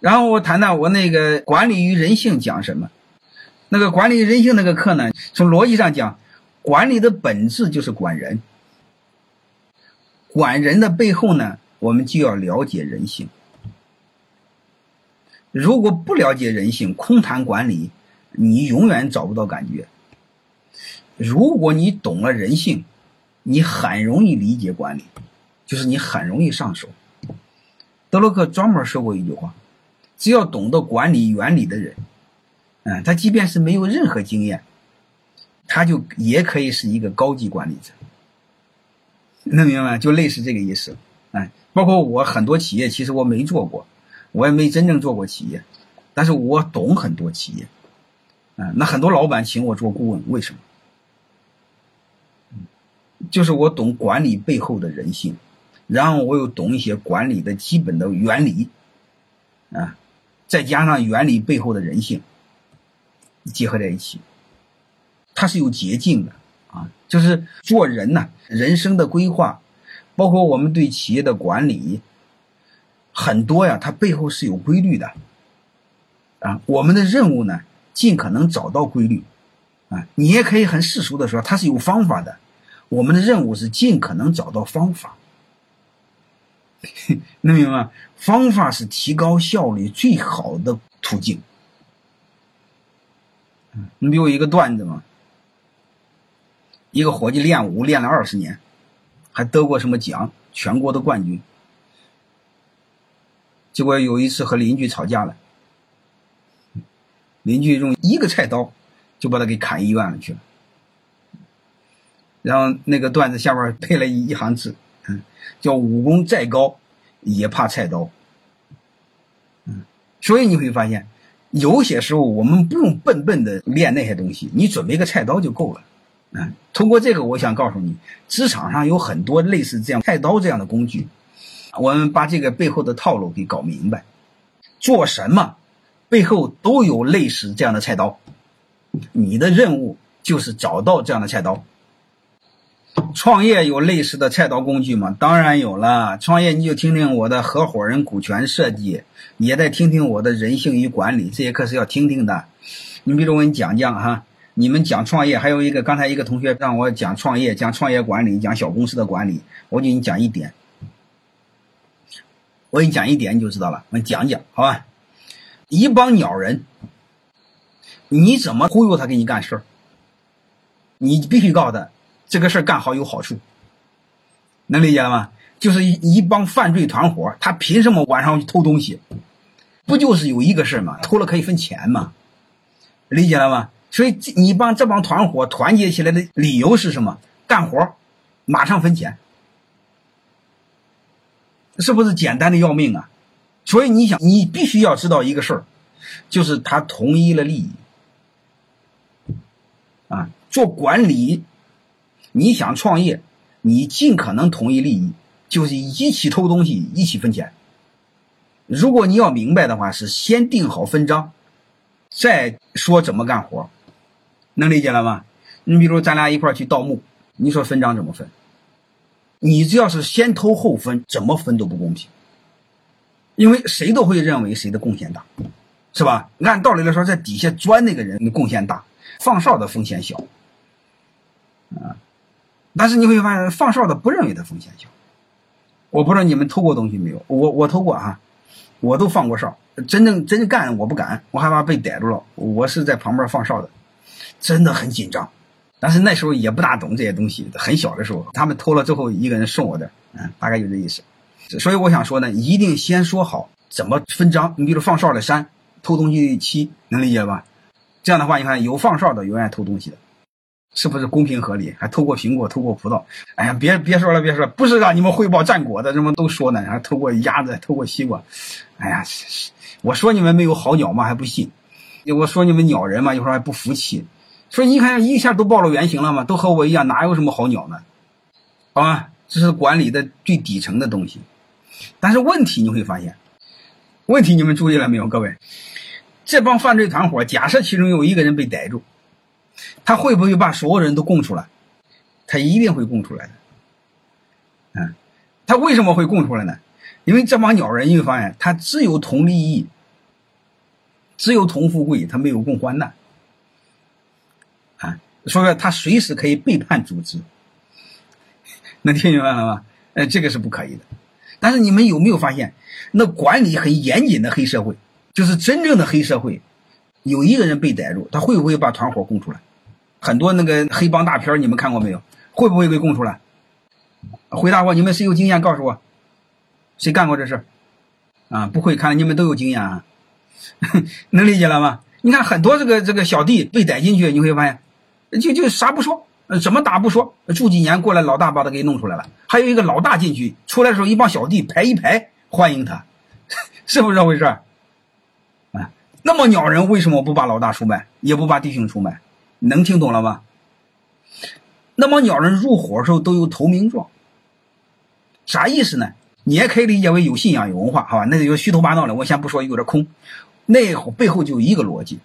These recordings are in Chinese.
然后我谈谈我那个管理与人性讲什么。那个管理人性那个课呢，从逻辑上讲，管理的本质就是管人。管人的背后呢，我们就要了解人性。如果不了解人性，空谈管理，你永远找不到感觉。如果你懂了人性，你很容易理解管理，就是你很容易上手。德洛克专门说过一句话：只要懂得管理原理的人，嗯，他即便是没有任何经验，他就也可以是一个高级管理者。能明白？就类似这个意思。哎，包括我很多企业，其实我没做过。我也没真正做过企业，但是我懂很多企业，啊，那很多老板请我做顾问，为什么？就是我懂管理背后的人性，然后我又懂一些管理的基本的原理，啊，再加上原理背后的人性，结合在一起，它是有捷径的啊，就是做人呐，人生的规划，包括我们对企业的管理。很多呀，它背后是有规律的，啊，我们的任务呢，尽可能找到规律，啊，你也可以很世俗的说，它是有方法的，我们的任务是尽可能找到方法，能明白吗？方法是提高效率最好的途径。你比如一个段子嘛，一个伙计练武练了二十年，还得过什么奖，全国的冠军。结果有一次和邻居吵架了，邻居用一个菜刀就把他给砍医院了去了。然后那个段子下边配了一行字，叫“武功再高也怕菜刀”。嗯，所以你会发现，有些时候我们不用笨笨的练那些东西，你准备个菜刀就够了。嗯，通过这个，我想告诉你，职场上有很多类似这样菜刀这样的工具。我们把这个背后的套路给搞明白，做什么背后都有类似这样的菜刀，你的任务就是找到这样的菜刀。创业有类似的菜刀工具吗？当然有了。创业你就听听我的合伙人股权设计，也得听听我的人性与管理，这些课是要听听的。你比如我给你讲讲哈，你们讲创业，还有一个刚才一个同学让我讲创业，讲创业管理，讲小公司的管理，我给你讲一点。我给你讲一点，你就知道了。我讲讲，好吧？一帮鸟人，你怎么忽悠他给你干事儿？你必须告诉他，这个事儿干好有好处，能理解了吗？就是一一帮犯罪团伙，他凭什么晚上去偷东西？不就是有一个事儿吗？偷了可以分钱吗？理解了吗？所以你帮这帮团伙团结起来的理由是什么？干活，马上分钱。是不是简单的要命啊？所以你想，你必须要知道一个事儿，就是他同意了利益。啊，做管理，你想创业，你尽可能同意利益，就是一起偷东西，一起分钱。如果你要明白的话，是先定好分章，再说怎么干活，能理解了吗？你比如咱俩一块去盗墓，你说分章怎么分？你只要是先偷后分，怎么分都不公平，因为谁都会认为谁的贡献大，是吧？按道理来说，在底下钻那个人的贡献大，放哨的风险小，啊，但是你会发现放哨的不认为他风险小。我不知道你们偷过东西没有？我我偷过啊，我都放过哨，真正真正干我不敢，我害怕被逮住了。我是在旁边放哨的，真的很紧张。但是那时候也不大懂这些东西，很小的时候，他们偷了之后，一个人送我的，嗯，大概就这意思。所以我想说呢，一定先说好怎么分赃。你比如放哨的三，偷东西的七，能理解吧？这样的话，你看有放哨的，有爱偷东西的，是不是公平合理？还偷过苹果，偷过葡萄。哎呀，别别说了，别说了，不是让你们汇报战果的，这么都说呢？还偷过鸭子，偷过西瓜。哎呀，我说你们没有好鸟吗？还不信？我说你们鸟人嘛，一会儿还不服气。说你看，一下都暴露原形了吗？都和我一样，哪有什么好鸟呢？好吧，这是管理的最底层的东西。但是问题你会发现，问题你们注意了没有，各位？这帮犯罪团伙，假设其中有一个人被逮住，他会不会把所有人都供出来？他一定会供出来的。嗯，他为什么会供出来呢？因为这帮鸟人，你会发现，他只有同利益，只有同富贵，他没有共患难。啊，所以说他随时可以背叛组织。能听明白了吗？呃，这个是不可以的。但是你们有没有发现，那管理很严谨的黑社会，就是真正的黑社会，有一个人被逮住，他会不会把团伙供出来？很多那个黑帮大片你们看过没有？会不会被供出来？回答我，你们谁有经验？告诉我，谁干过这事？啊，不会，看来你们都有经验啊，能理解了吗？你看很多这个这个小弟被逮进去，你会发现，就就啥不说。怎么打不说，住几年过来，老大把他给弄出来了。还有一个老大进去，出来的时候一帮小弟排一排欢迎他，是不是这回事？啊，那么鸟人为什么不把老大出卖，也不把弟兄出卖？能听懂了吗？那么鸟人入伙的时候都有投名状，啥意思呢？你也可以理解为有信仰、有文化，好吧？那就虚头巴脑的，我先不说，有点空。那背后就一个逻辑，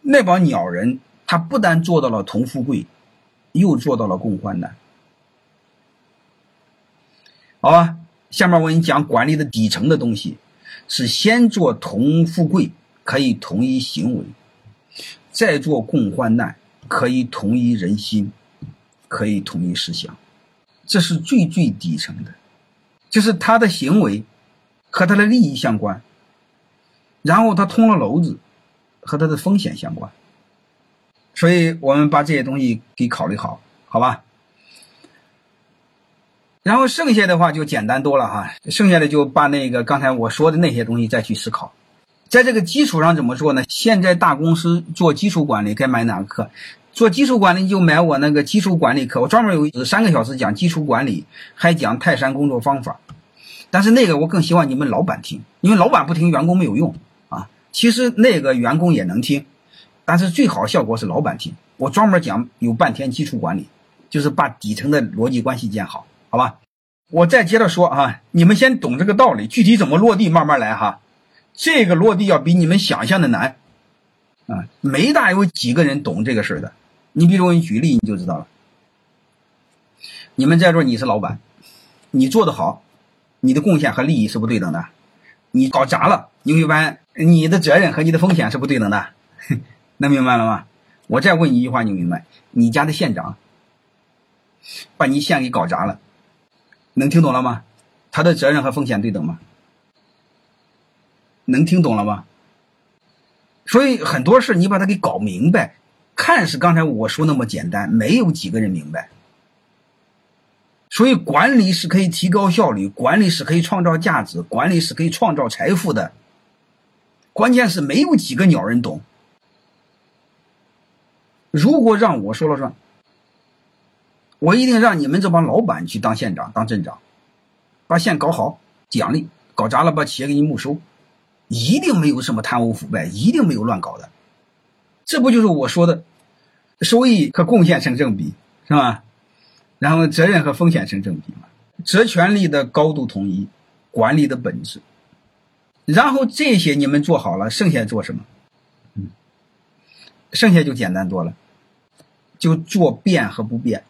那帮鸟人他不但做到了同富贵。又做到了共患难，好吧？下面我给你讲管理的底层的东西，是先做同富贵，可以统一行为；再做共患难，可以统一人心，可以统一思想。这是最最底层的，就是他的行为和他的利益相关，然后他通了篓子和他的风险相关。所以我们把这些东西给考虑好，好吧？然后剩下的话就简单多了哈，剩下的就把那个刚才我说的那些东西再去思考，在这个基础上怎么做呢？现在大公司做基础管理该买哪个课？做基础管理就买我那个基础管理课，我专门有三个小时讲基础管理，还讲泰山工作方法。但是那个我更希望你们老板听，因为老板不听，员工没有用啊。其实那个员工也能听。但是最好效果是老板听，我专门讲有半天基础管理，就是把底层的逻辑关系建好，好吧？我再接着说啊，你们先懂这个道理，具体怎么落地慢慢来哈。这个落地要比你们想象的难啊，没大有几个人懂这个事儿的。你比如我给你举例，你就知道了。你们在座你是老板，你做的好，你的贡献和利益是不对等的。你搞砸了，你会发现你的责任和你的风险是不对等的。能明白了吗？我再问你一句话，你明白？你家的县长把你县给搞砸了，能听懂了吗？他的责任和风险对等吗？能听懂了吗？所以很多事你把它给搞明白，看似刚才我说那么简单，没有几个人明白。所以管理是可以提高效率，管理是可以创造价值，管理是可以创造财富的。关键是没有几个鸟人懂。如果让我说了算，我一定让你们这帮老板去当县长、当镇长，把县搞好，奖励；搞砸了，把企业给你没收，一定没有什么贪污腐败，一定没有乱搞的。这不就是我说的，收益和贡献成正比，是吧？然后责任和风险成正比嘛？责权利的高度统一，管理的本质。然后这些你们做好了，剩下做什么？嗯，剩下就简单多了。就做变和不变，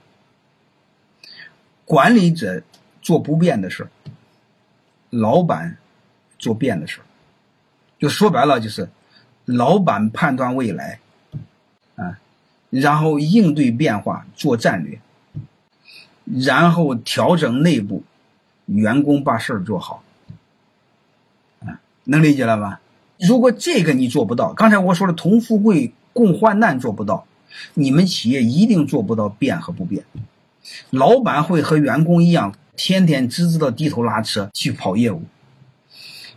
管理者做不变的事老板做变的事就说白了就是，老板判断未来，啊，然后应对变化做战略，然后调整内部，员工把事儿做好，啊，能理解了吧？如果这个你做不到，刚才我说的同富贵共患难做不到。你们企业一定做不到变和不变，老板会和员工一样，天天只知道低头拉车去跑业务，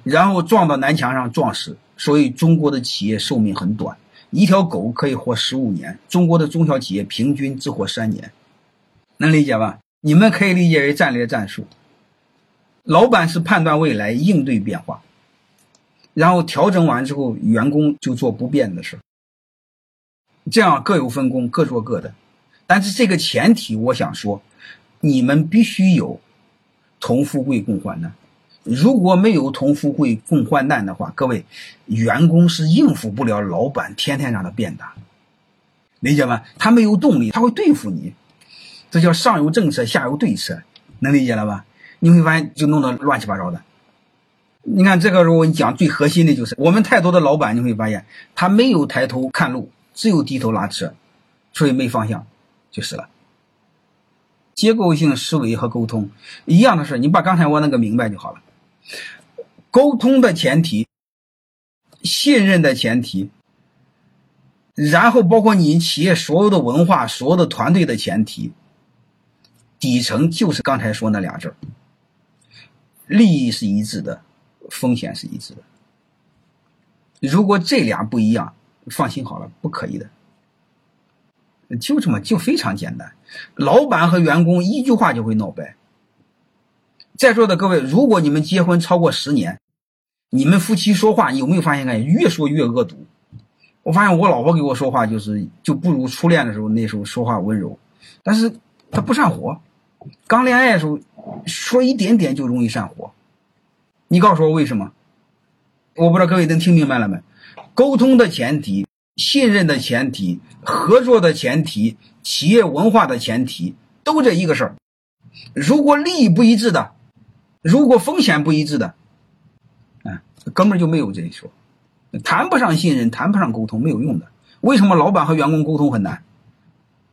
然后撞到南墙上撞死。所以中国的企业寿命很短，一条狗可以活十五年，中国的中小企业平均只活三年，能理解吧？你们可以理解为战略战术。老板是判断未来，应对变化，然后调整完之后，员工就做不变的事。这样各有分工，各做各的。但是这个前提，我想说，你们必须有同富贵共患难。如果没有同富贵共患难的话，各位员工是应付不了老板天天让他变的，理解吗？他没有动力，他会对付你。这叫上有政策，下有对策，能理解了吧？你会发现就弄得乱七八糟的。你看这个时候，我讲最核心的就是，我们太多的老板你会发现，他没有抬头看路，只有低头拉车，所以没方向，就是了。结构性思维和沟通一样的事，你把刚才我那个明白就好了。沟通的前提，信任的前提，然后包括你企业所有的文化、所有的团队的前提，底层就是刚才说那俩字儿：利益是一致的，风险是一致的。如果这俩不一样，放心好了，不可以的。就这么就非常简单，老板和员工一句话就会闹掰。在座的各位，如果你们结婚超过十年，你们夫妻说话有没有发现？感觉，越说越恶毒。我发现我老婆给我说话就是就不如初恋的时候那时候说话温柔，但是她不上火。刚恋爱的时候说一点点就容易上火。你告诉我为什么？我不知道各位能听明白了没？沟通的前提。信任的前提，合作的前提，企业文化的前提，都这一个事儿。如果利益不一致的，如果风险不一致的，嗯，根本就没有这一说，谈不上信任，谈不上沟通，没有用的。为什么老板和员工沟通很难？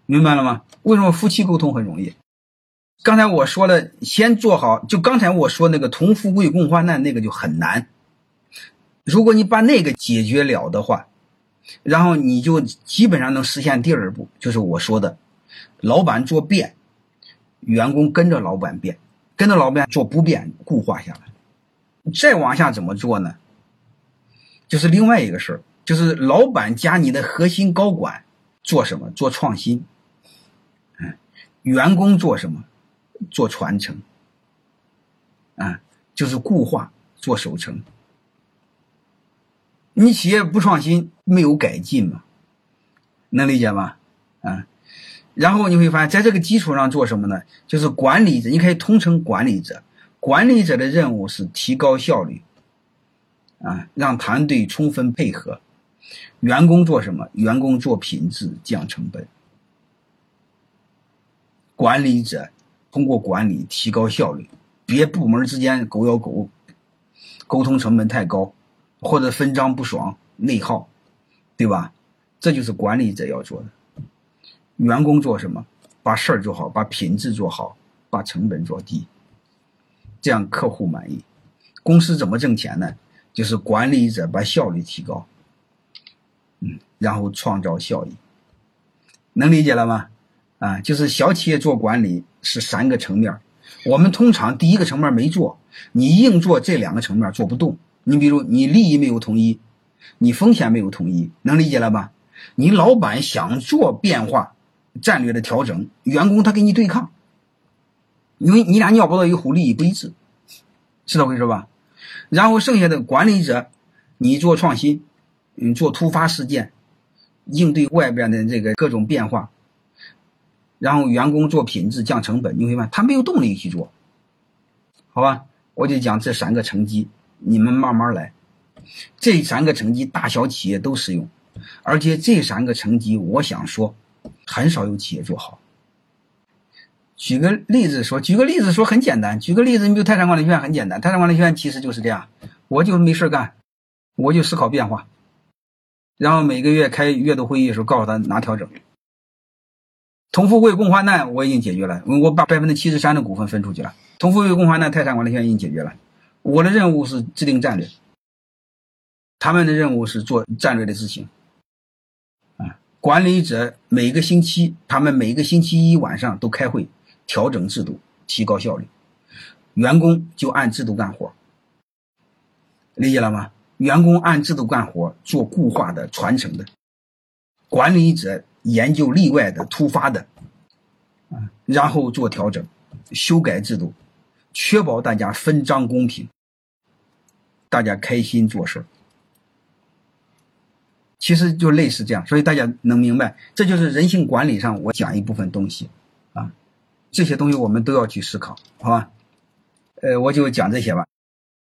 明白了吗？为什么夫妻沟通很容易？刚才我说了，先做好，就刚才我说那个同富贵共患难，那个就很难。如果你把那个解决了的话。然后你就基本上能实现第二步，就是我说的，老板做变，员工跟着老板变，跟着老板做不变，固化下来。再往下怎么做呢？就是另外一个事儿，就是老板加你的核心高管做什么？做创新。嗯，员工做什么？做传承。啊，就是固化，做守成。你企业不创新，没有改进嘛？能理解吗？啊，然后你会发现在这个基础上做什么呢？就是管理者，你可以通称管理者。管理者的任务是提高效率，啊，让团队充分配合。员工做什么？员工做品质，降成本。管理者通过管理提高效率，别部门之间狗咬狗，沟通成本太高。或者分赃不爽、内耗，对吧？这就是管理者要做的。员工做什么？把事儿做好，把品质做好，把成本做低，这样客户满意。公司怎么挣钱呢？就是管理者把效率提高，嗯，然后创造效益。能理解了吗？啊，就是小企业做管理是三个层面，我们通常第一个层面没做，你硬做这两个层面做不动。你比如，你利益没有统一，你风险没有统一，能理解了吧？你老板想做变化、战略的调整，员工他跟你对抗，因为你俩尿不到一壶，利益不一致，是这回事吧？然后剩下的管理者，你做创新，嗯，做突发事件，应对外边的这个各种变化，然后员工做品质、降成本，你会发现他没有动力去做，好吧？我就讲这三个层级。你们慢慢来，这三个层级大小企业都适用，而且这三个层级，我想说，很少有企业做好。举个例子说，举个例子说很简单，举个例子，你比如泰山管理学院很简单，泰山管理学院其实就是这样，我就没事干，我就思考变化，然后每个月开月度会议的时候告诉他哪调整。同富贵共患难我已经解决了，我把百分之七十三的股份分出去了，同富贵共患难泰山管理学院已经解决了。我的任务是制定战略，他们的任务是做战略的执行。管理者每个星期，他们每个星期一晚上都开会，调整制度，提高效率。员工就按制度干活，理解了吗？员工按制度干活，做固化的、传承的。管理者研究例外的、突发的，啊，然后做调整，修改制度。确保大家分赃公平，大家开心做事其实就类似这样，所以大家能明白，这就是人性管理上我讲一部分东西啊，这些东西我们都要去思考，好吧？呃，我就讲这些吧。